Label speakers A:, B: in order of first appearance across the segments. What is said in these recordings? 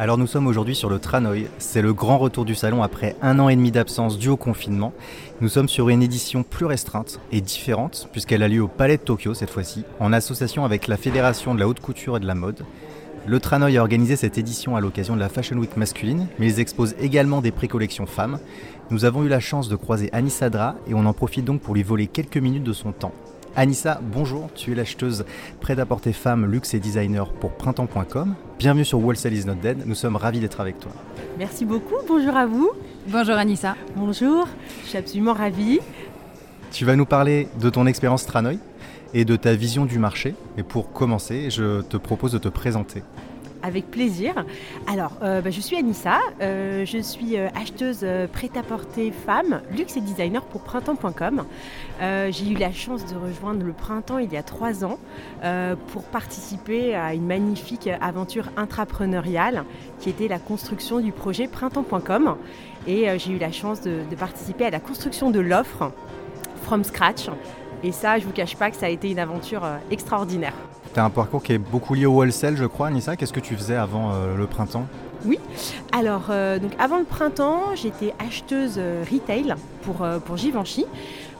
A: Alors nous sommes aujourd'hui sur le Tranoï, c'est le grand retour du salon après un an et demi d'absence dû au confinement. Nous sommes sur une édition plus restreinte et différente puisqu'elle a lieu au Palais de Tokyo cette fois-ci, en association avec la Fédération de la haute couture et de la mode. Le Tranoï a organisé cette édition à l'occasion de la Fashion Week masculine, mais ils exposent également des pré-collections femmes. Nous avons eu la chance de croiser Anissa Dra et on en profite donc pour lui voler quelques minutes de son temps. Anissa, bonjour, tu es l'acheteuse prêt-à-porter femme, luxe et designer pour printemps.com. Bienvenue sur Wholesale is not dead, nous sommes ravis d'être avec toi.
B: Merci beaucoup, bonjour à vous.
C: Bonjour Anissa.
B: Bonjour, je suis absolument ravie.
A: Tu vas nous parler de ton expérience Tranoï et de ta vision du marché. Et pour commencer, je te propose de te présenter.
B: Avec plaisir. Alors, euh, bah, je suis Anissa, euh, je suis euh, acheteuse prêt-à-porter femme, luxe et designer pour printemps.com. J'ai eu la chance de rejoindre le printemps il y a trois ans pour participer à une magnifique aventure intrapreneuriale qui était la construction du projet printemps.com. Et j'ai eu la chance de, de participer à la construction de l'offre from scratch et ça, je vous cache pas que ça a été une aventure extraordinaire.
A: Tu un parcours qui est beaucoup lié au wholesale, je crois, Anissa. Qu'est-ce que tu faisais avant euh, le printemps?
B: Oui, alors euh, donc avant le printemps, j'étais acheteuse retail pour, pour Givenchy.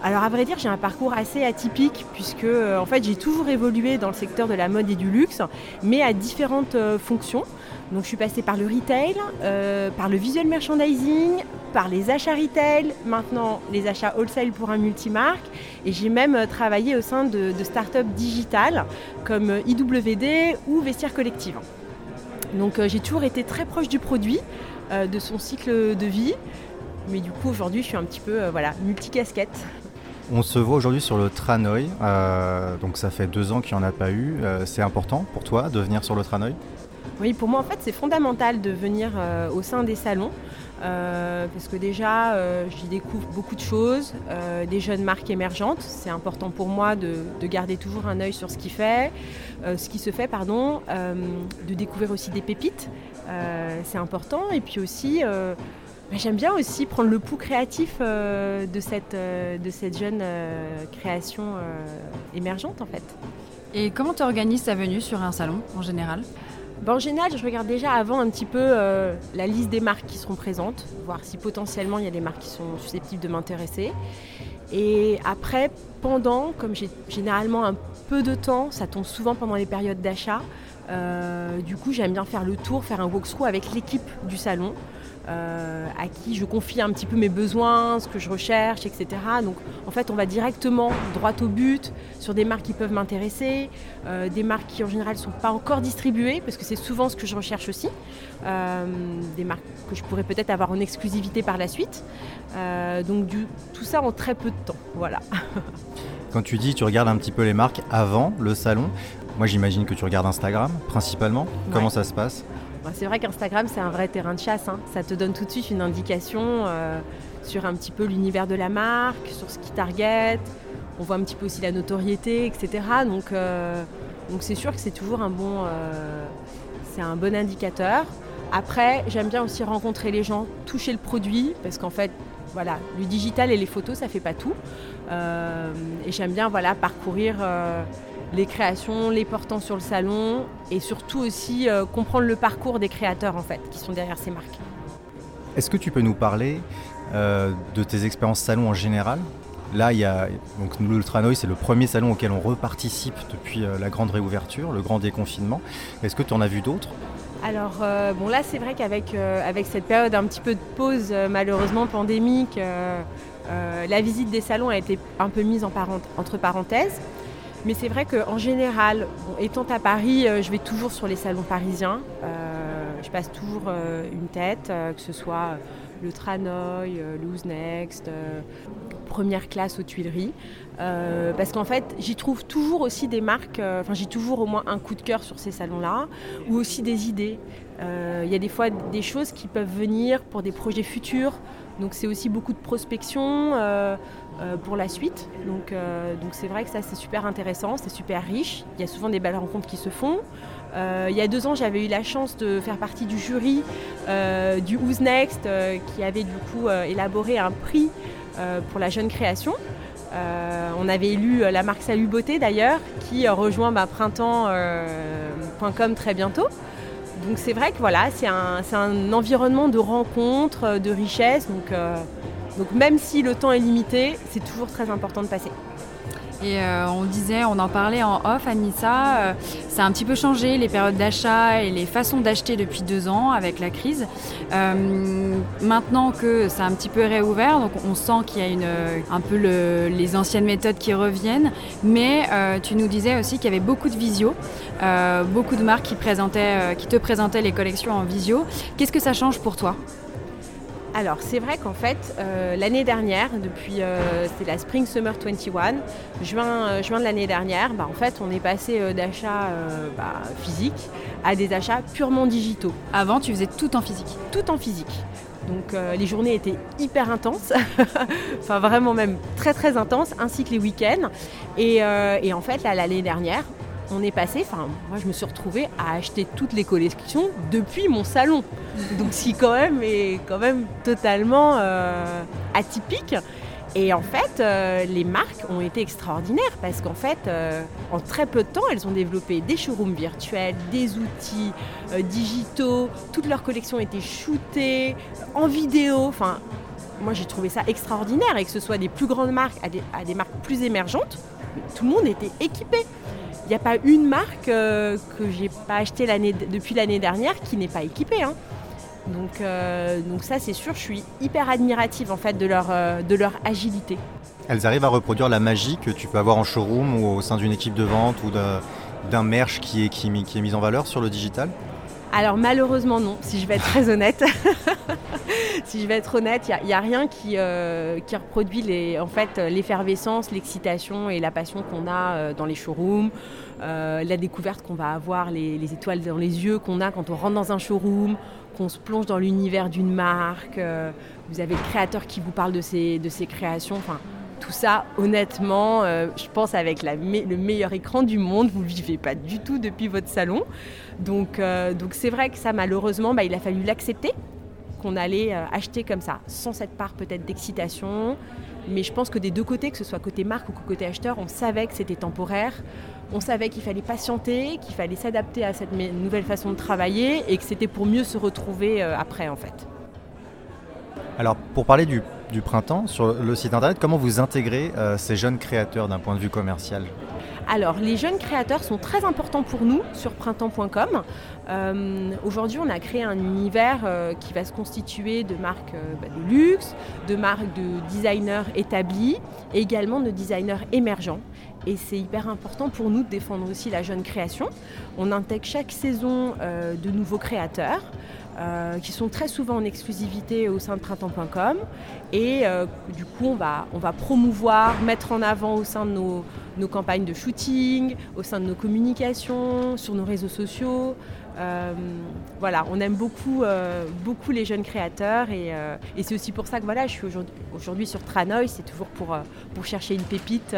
B: Alors à vrai dire, j'ai un parcours assez atypique puisque en fait j'ai toujours évolué dans le secteur de la mode et du luxe, mais à différentes fonctions. Donc je suis passée par le retail, par le visual merchandising, par les achats retail, maintenant les achats wholesale pour un multimarque. Et j'ai même euh, travaillé au sein de, startups digitales comme euh, IWD ou Vestiaire Collective. Donc euh, j'ai toujours été très proche du produit, de son cycle de vie. Mais du coup aujourd'hui je suis un petit peu voilà, multicasquette.
A: On se voit aujourd'hui sur le Tranoï, donc ça fait deux ans qu'il n'y en a pas eu. c'est important pour toi de venir sur le Tranoï
B: Oui, pour moi en fait c'est fondamental de venir au sein des salons. Euh, parce que déjà, euh, j'y découvre beaucoup de choses, euh, des jeunes marques émergentes. C'est important pour moi de, garder toujours un œil sur ce qui fait, ce qui se fait, pardon, de découvrir aussi des pépites. c'est important. Et puis aussi, bah, j'aime bien aussi prendre le pouls créatif de cette, de cette jeune création émergente en fait.
C: Et comment tu organises ta venue sur un salon en général?
B: En général, je regarde déjà avant un petit peu euh, la liste des marques qui seront présentes, voir si potentiellement il y a des marques qui sont susceptibles de m'intéresser. Et après, pendant, comme j'ai généralement un peu de temps, ça tombe souvent pendant les périodes d'achat, euh, du coup j'aime bien faire le tour, faire un walkthrough avec l'équipe du salon. Euh, à qui je confie un petit peu mes besoins, ce que je recherche, etc. Donc en fait, on va directement droit au but sur des marques qui peuvent m'intéresser, euh, des marques qui en général ne sont pas encore distribuées, parce que c'est souvent ce que je recherche aussi, euh, des marques que je pourrais peut-être avoir en exclusivité par la suite. donc du, tout ça en très peu de temps. Voilà.
A: Quand tu dis tu regardes un petit peu les marques avant le salon, moi j'imagine que tu regardes Instagram principalement. Comment ça se passe?
B: Bah, c'est vrai qu'Instagram, c'est un vrai terrain de chasse. Hein. Ça te donne tout de suite une indication euh, sur un petit peu l'univers de la marque, sur ce qui target. On voit un petit peu aussi la notoriété, etc. Donc, euh, donc c'est sûr que c'est toujours un bon, euh, un bon indicateur. Après, j'aime bien aussi rencontrer les gens, toucher le produit, parce qu'en fait, voilà, le digital et les photos, ça fait pas tout. et j'aime bien voilà, parcourir les créations, les portant sur le salon et surtout aussi euh, comprendre le parcours des créateurs en fait qui sont derrière ces marques.
A: Est-ce que tu peux nous parler euh, de tes expériences salon en général? Là, il y a donc l'Ultranoï, c'est le premier salon auquel on reparticipe depuis euh, la grande réouverture, le grand déconfinement. Est-ce que tu en as vu d'autres?
B: Alors bon là c'est vrai qu'avec avec cette période un petit peu de pause malheureusement pandémique, la visite des salons a été un peu mise entre parenthèses. Mais c'est vrai qu'en général, étant à Paris, euh, je vais toujours sur les salons parisiens. Euh, je passe toujours euh, une tête, que ce soit le Tranoï, Lose Next, première classe aux Tuileries. parce qu'en fait, j'y trouve toujours aussi des marques, enfin j'ai toujours au moins un coup de cœur sur ces salons-là, ou aussi des idées. Il y a des fois des choses qui peuvent venir pour des projets futurs, donc c'est aussi beaucoup de prospection pour la suite. Donc donc c'est vrai que ça c'est super intéressant, c'est super riche. Il y a souvent des belles rencontres qui se font. Euh, il y a deux ans, j'avais eu la chance de faire partie du jury euh, du Who's Next, euh, qui avait du coup élaboré un prix pour la jeune création. on avait élu la marque Salut Beauté d'ailleurs, qui rejoint bah, printemps.com très bientôt. Donc c'est vrai que voilà, c'est un, environnement de rencontres, de richesse. Donc, donc même si le temps est limité, c'est toujours très important de passer.
C: Et euh, on disait, on en parlait en off, Anissa, euh, ça a un petit peu changé les périodes d'achat et les façons d'acheter depuis deux ans avec la crise. Euh, maintenant que ça a un petit peu réouvert, donc on sent qu'il y a un peu les anciennes méthodes qui reviennent, mais tu nous disais aussi qu'il y avait beaucoup de visio, beaucoup de marques qui te présentaient les collections en visio. Qu'est-ce que ça change pour toi?
B: Alors c'est vrai qu'en fait euh, l'année dernière, depuis euh, c'était la Spring Summer 21, juin, euh, juin de l'année dernière, bah, en fait on est passé d'achats bah, physiques à des achats purement digitaux.
C: Avant tu faisais tout en physique
B: Tout en physique. Donc les journées étaient hyper intenses, enfin vraiment même très très intenses, ainsi que les week-ends. Et, et en fait l'année dernière, on est passé, enfin moi je me suis retrouvée à acheter toutes les collections depuis mon salon. Donc si quand même est quand même totalement euh, atypique. Et en fait, euh, les marques ont été extraordinaires parce qu'en fait, euh, en très peu de temps, elles ont développé des showrooms virtuels, des outils digitaux, toutes leurs collections étaient shootées en vidéo. Enfin, moi j'ai trouvé ça extraordinaire et que ce soit des plus grandes marques à des marques plus émergentes, tout le monde était équipé. Il n'y a pas une marque euh, que j'ai pas acheté depuis l'année dernière qui n'est pas équipée. Hein. Donc, euh, donc ça c'est sûr, je suis hyper admirative en fait de leur, euh, de leur agilité.
A: Elles arrivent à reproduire la magie que tu peux avoir en showroom ou au sein d'une équipe de vente ou d'un merch qui est mis en valeur sur le digital?
B: Alors malheureusement non, si je vais être très honnête. si je vais être honnête, il n'y a, rien qui, euh, reproduit en fait, l'effervescence, l'excitation et la passion qu'on a euh, dans les showrooms, euh, la découverte qu'on va avoir, les, étoiles dans les yeux qu'on a quand on rentre dans un showroom, qu'on se plonge dans l'univers d'une marque. vous avez le créateur qui vous parle de ses, créations. Tout ça, honnêtement, je pense avec le meilleur écran du monde, vous ne vivez pas du tout depuis votre salon. Donc, donc c'est vrai que ça, malheureusement, bah, il a fallu l'accepter qu'on allait euh, acheter comme ça, sans cette part peut-être d'excitation. Mais je pense que des deux côtés, que ce soit côté marque ou côté acheteur, on savait que c'était temporaire. On savait qu'il fallait patienter, qu'il fallait s'adapter à cette nouvelle façon de travailler et que c'était pour mieux se retrouver euh, après en fait.
A: Alors pour parler du, printemps, sur le site internet, comment vous intégrez euh, ces jeunes créateurs d'un point de vue commercial?
B: Alors, les jeunes créateurs sont très importants pour nous sur printemps.com. Euh, aujourd'hui, on a créé un univers euh, qui va se constituer de marques bah, de luxe, de marques de designers établis et également de designers émergents. Et c'est hyper important pour nous de défendre aussi la jeune création. On intègre chaque saison de nouveaux créateurs. Euh, qui sont très souvent en exclusivité au sein de printemps.com. Et euh, du coup, on va, on va promouvoir, mettre en avant au sein de nos, campagnes de shooting, au sein de nos communications, sur nos réseaux sociaux. Euh, voilà, on aime beaucoup, beaucoup les jeunes créateurs et, et c'est aussi pour ça que voilà, je suis aujourd'hui sur Tranoï, c'est toujours pour, pour chercher une pépite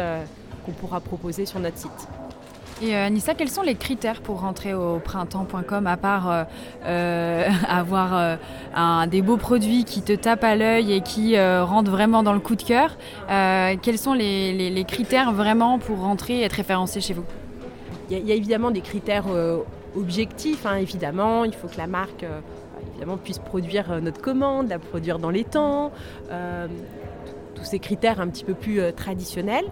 B: qu'on pourra proposer sur notre site.
C: Et euh, Anissa, quels sont les critères pour rentrer au printemps.com à part euh, euh, avoir des beaux produits qui te tapent à l'œil et qui rentrent vraiment dans le coup de cœur Quels sont les, critères vraiment pour rentrer et être référencé chez vous?
B: Il y, a, évidemment des critères objectifs, hein, évidemment. Il faut que la marque évidemment puisse produire notre commande, la produire dans les temps ces critères un petit peu plus euh, traditionnels.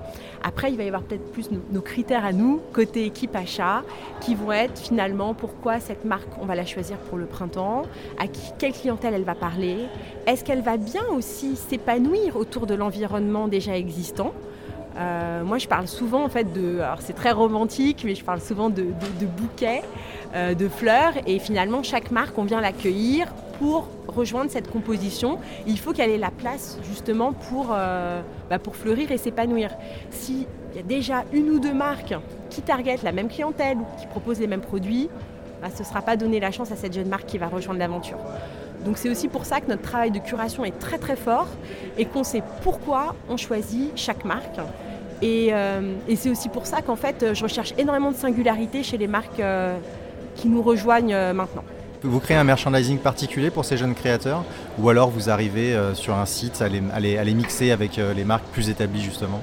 B: Après, il va y avoir peut-être plus nos, critères à nous, côté équipe achat, qui vont être finalement pourquoi cette marque, on va la choisir pour le printemps, à qui, quelle clientèle elle va parler, est-ce qu'elle va bien aussi s'épanouir autour de l'environnement déjà existant? Moi, je parle souvent en fait de, alors c'est très romantique, mais je parle souvent de, bouquets, de fleurs, et finalement chaque marque, on vient l'accueillir pour rejoindre cette composition. Il faut qu'elle ait la place justement pour, bah, pour fleurir et s'épanouir. S'il y a déjà une ou deux marques qui targetent la même clientèle ou qui proposent les mêmes produits, bah, ce ne sera pas donner la chance à cette jeune marque qui va rejoindre l'aventure. Donc c'est aussi pour ça que notre travail de curation est très très fort et qu'on sait pourquoi on choisit chaque marque. Et, euh, c'est aussi pour ça qu'en fait je recherche énormément de singularité chez les marques euh, qui nous rejoignent euh, maintenant.
A: Vous créez un merchandising particulier pour ces jeunes créateurs ou alors vous arrivez sur un site à les mixer avec les marques plus établies justement?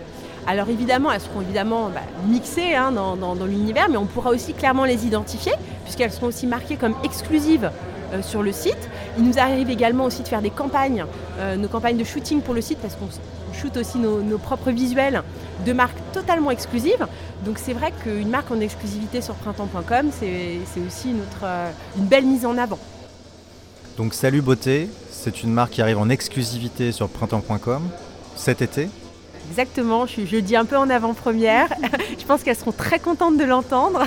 B: Alors évidemment, elles seront évidemment bah, mixées hein, dans, l'univers, mais on pourra aussi clairement les identifier, puisqu'elles seront aussi marquées comme exclusives euh, sur le site. Il nous arrive également aussi de faire des campagnes, euh, nos campagnes de shooting pour le site, parce qu'on shoot aussi nos, propres visuels de marques totalement exclusives. Donc c'est vrai qu'une marque en exclusivité sur printemps.com, c'est aussi euh, une belle mise en avant.
A: Donc Salut Beauté, c'est une marque qui arrive en exclusivité sur printemps.com cet été.
B: Exactement, je, dis un peu en avant-première. je pense qu'elles seront très contentes de l'entendre.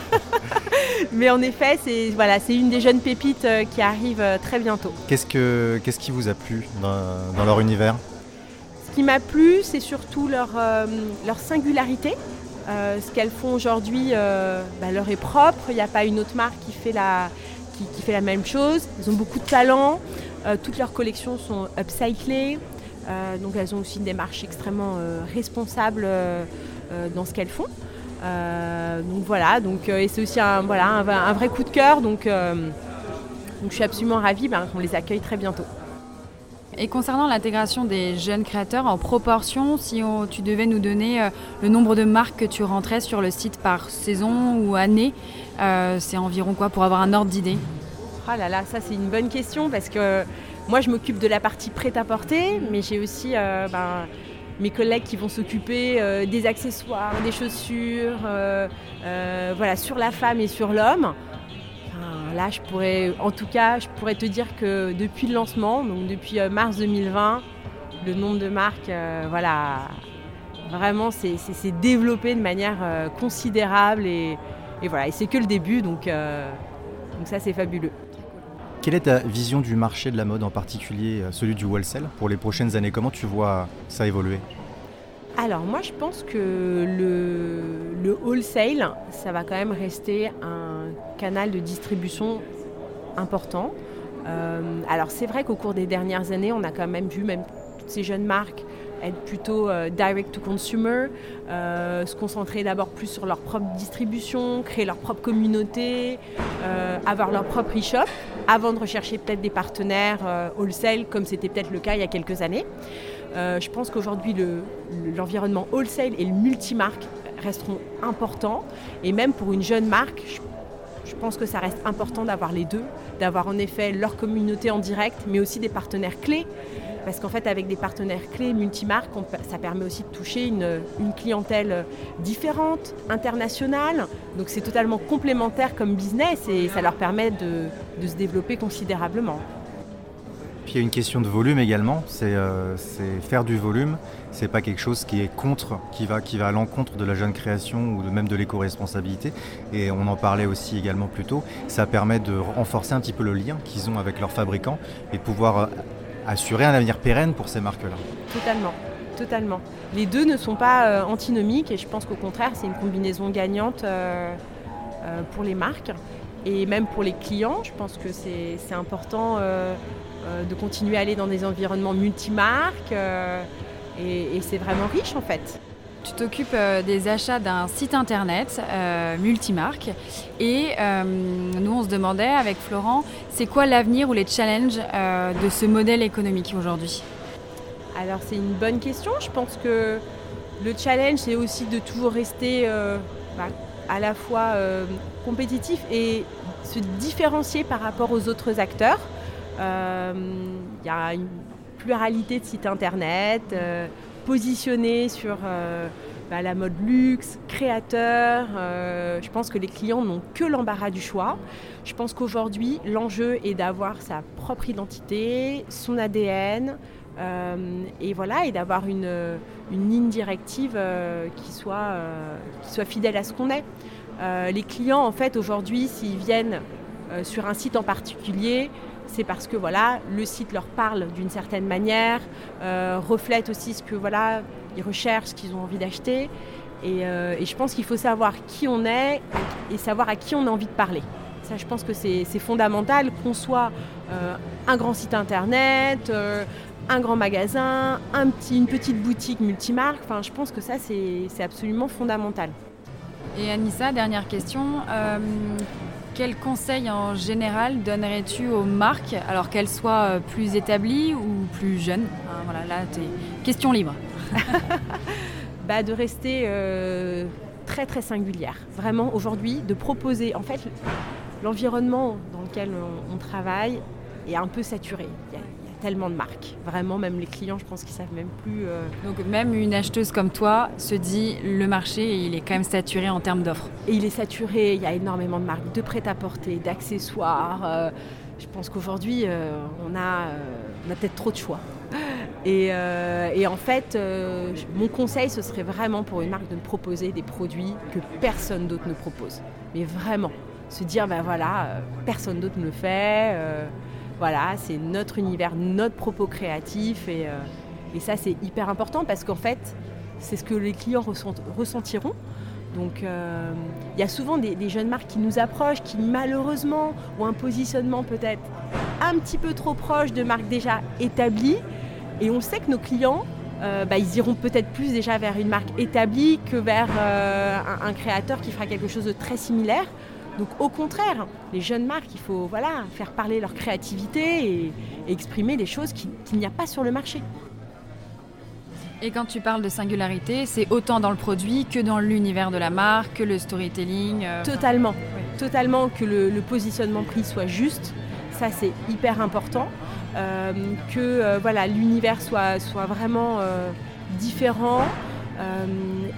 B: Mais en effet, c'est voilà, une des jeunes pépites euh, qui arrive euh, très bientôt.
A: Qu'est-ce, que, qu'est-ce qui vous a plu dans, leur univers?
B: Ce qui m'a plu, c'est surtout leur, euh, leur singularité. ce qu'elles font aujourd'hui bah, leur est propre. Il n'y a pas une autre marque qui fait la, qui, qui fait la même chose. Ils ont beaucoup de talent. toutes leurs collections sont upcyclées. Euh, donc elles ont aussi une démarche extrêmement euh, responsable euh, dans ce qu'elles font. donc voilà, donc, et c'est aussi un, voilà, un, vrai coup de cœur. Donc, donc je suis absolument ravie ben, qu'on les accueille très bientôt.
C: Et concernant l'intégration des jeunes créateurs en proportion, si tu devais nous donner le nombre de marques que tu rentrais sur le site par saison ou année, c'est environ quoi pour avoir un ordre d'idée?
B: Oh là là, ça c'est une bonne question parce que moi, je m'occupe de la partie prêt-à-porter, mais j'ai aussi euh, ben, mes collègues qui vont s'occuper euh, des accessoires, des chaussures, euh, voilà, sur la femme et sur l'homme. là, je pourrais, en tout cas, je pourrais te dire que depuis le lancement, donc depuis mars 2020, le nombre de marques, voilà, vraiment, c'est développé de manière considérable et, voilà, et c'est que le début, donc, donc ça, c'est fabuleux.
A: Quelle est ta vision du marché de la mode, en particulier euh, celui du wholesale, pour les prochaines années? Comment tu vois ça évoluer?
B: Alors moi je pense que le, wholesale, ça va quand même rester un canal de distribution important. Euh, alors c'est vrai qu'au cours des dernières années, on a quand même vu même toutes ces jeunes marques être plutôt euh, direct to consumer, euh, se concentrer d'abord plus sur leur propre distribution, créer leur propre communauté, euh, avoir leur propre e-shop, avant de rechercher peut-être des partenaires wholesale comme c'était peut-être le cas il y a quelques années. je pense qu'aujourd'hui l'environnement wholesale et le multimarque resteront importants et même pour une jeune marque, je pense que ça reste important d'avoir les deux, d'avoir en effet leur communauté en direct, mais aussi des partenaires clés parce qu'en fait, avec des partenaires clés multimarques, ça permet aussi de toucher une, clientèle différente, internationale. Donc c'est totalement complémentaire comme business et ça leur permet de, se développer considérablement.
A: Il y a une question de volume également, c'est euh, faire du volume, c'est pas quelque chose qui est contre, qui va, à l'encontre de la jeune création ou même de l'éco-responsabilité. Et on en parlait aussi également plus tôt, ça permet de renforcer un petit peu le lien qu'ils ont avec leurs fabricants et de pouvoir euh, assurer un avenir pérenne pour ces marques-là.
B: Totalement, totalement. Les deux ne sont pas euh, antinomiques et je pense qu'au contraire, c'est une combinaison gagnante pour les marques et même pour les clients. Je pense que c'est important de continuer à aller dans des environnements multimarques et c'est vraiment riche en fait.
C: Tu t'occupes euh, des achats d'un site internet euh, multimarque et euh, nous on se demandait avec Florent c'est quoi l'avenir ou les challenges de ce modèle économique aujourd'hui?
B: Alors c'est une bonne question. Je pense que le challenge c'est aussi de toujours rester bah, à la fois compétitif et se différencier par rapport aux autres acteurs. Il y a une pluralité de sites internet positionné sur euh, bah, la mode luxe, créateur. Euh, je pense que les clients n'ont que l'embarras du choix. Je pense qu'aujourd'hui, l'enjeu est d'avoir sa propre identité, son ADN, et voilà, et d'avoir une, une, ligne directive qui, soit, qui soit fidèle à ce qu'on est. les clients, en fait, aujourd'hui, s'ils viennent sur un site en particulier, c'est parce que voilà, le site leur parle d'une certaine manière, reflète aussi ce que voilà, ils recherchent, ce qu'ils ont envie d'acheter. Euh, et, je pense qu'il faut savoir qui on est et savoir à qui on a envie de parler. Ça, je pense que c'est fondamental qu'on soit euh, un grand site internet, euh, un grand magasin, un petit, une petite boutique multimarque. Enfin, je pense que ça, c'est absolument fondamental.
C: Et Anissa, dernière question. quel conseil en général donnerais-tu aux marques, alors qu'elles soient plus établies ou plus jeunes? Voilà, là, es question libre.
B: Bah, de rester euh, très très singulière. Vraiment aujourd'hui, de proposer. En fait, l'environnement dans lequel on, travaille est un peu saturé. Il y, a, tellement de marques. Vraiment, même les clients, je pense qu'ils savent même plus.
C: Euh, Donc même une acheteuse comme toi se dit le marché, il est quand même saturé en termes d'offres.
B: Et il est saturé. Il y a énormément de marques, de prêt-à-porter, d'accessoires. Euh, je pense qu'aujourd'hui, on a, on a peut-être trop de choix. Euh, et, en fait, euh, mon conseil, ce serait vraiment pour une marque de me proposer des produits que personne d'autre ne propose. Mais vraiment, se dire, ben voilà, euh, personne d'autre ne le fait. Voilà, c'est notre univers, notre propos créatif. Et, ça, c'est hyper important parce qu'en fait, c'est ce que les clients ressentiront. Donc il y a souvent des, jeunes marques qui nous approchent, qui malheureusement ont un positionnement peut-être un petit peu trop proche de marques déjà établies. Et on sait que nos clients, euh, bah, ils iront peut-être plus déjà vers une marque établie que vers euh, un, créateur qui fera quelque chose de très similaire. Donc au contraire, les jeunes marques, il faut voilà, faire parler leur créativité et, exprimer des choses qu'il n'y a pas sur le marché.
C: Et quand tu parles de singularité, c'est autant dans le produit que dans l'univers de la marque, que le storytelling
B: euh, Totalement. Totalement que le positionnement prix soit juste. Ça, c'est hyper important. Euh, que euh, voilà, l'univers soit, soit vraiment euh,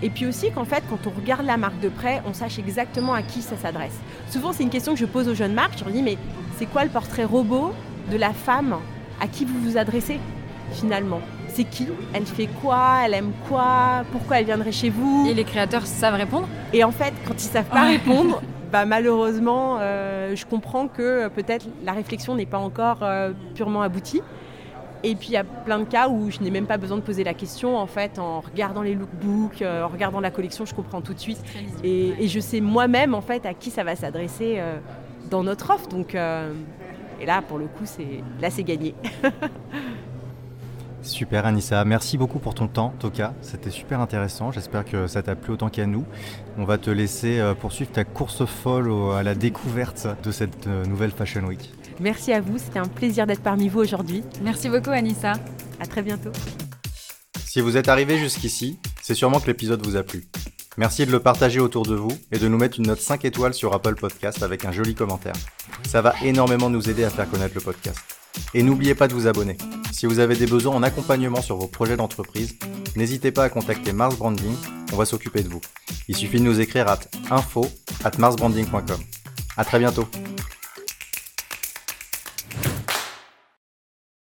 B: et puis aussi qu'en fait, quand on regarde la marque de près, on sache exactement à qui ça s'adresse. Souvent, c'est une question que je pose aux jeunes marques. Je leur dis, mais c'est quoi le portrait robot de la femme à qui vous vous adressez finalement? C'est qui? Elle fait quoi? Elle aime quoi? Pourquoi elle viendrait chez vous?
C: Et les créateurs savent répondre?
B: Et en fait, quand ils savent pas répondre, bah, malheureusement, euh, je comprends que euh, peut-être la réflexion n'est pas encore euh, purement aboutie. Et puis il y a plein de cas où je n'ai même pas besoin de poser la question. En fait, en regardant les lookbooks, en regardant la collection, je comprends tout de suite. Et, je sais moi-même en fait à qui ça va s'adresser dans notre offre. Donc, et là, pour le coup, c'est là, c'est gagné.
A: Super Anissa, merci beaucoup pour ton temps Toka, c'était super intéressant, j'espère que ça t'a plu autant qu'à nous. On va te laisser euh, poursuivre ta course folle à la découverte de cette euh, nouvelle Fashion Week.
B: Merci à vous, c'était un plaisir d'être parmi vous aujourd'hui.
C: Merci beaucoup Anissa.
B: À très bientôt.
A: Si vous êtes arrivé jusqu'ici, c'est sûrement que l'épisode vous a plu. Merci de le partager autour de vous et de nous mettre une note 5 étoiles sur Apple Podcast avec un joli commentaire. Ça va énormément nous aider à faire connaître le podcast. Et n'oubliez pas de vous abonner. Si vous avez des besoins en accompagnement sur vos projets d'entreprise, n'hésitez pas à contacter Mars Branding, on va s'occuper de vous. Il suffit de nous écrire à info at marsbranding.com. À très bientôt.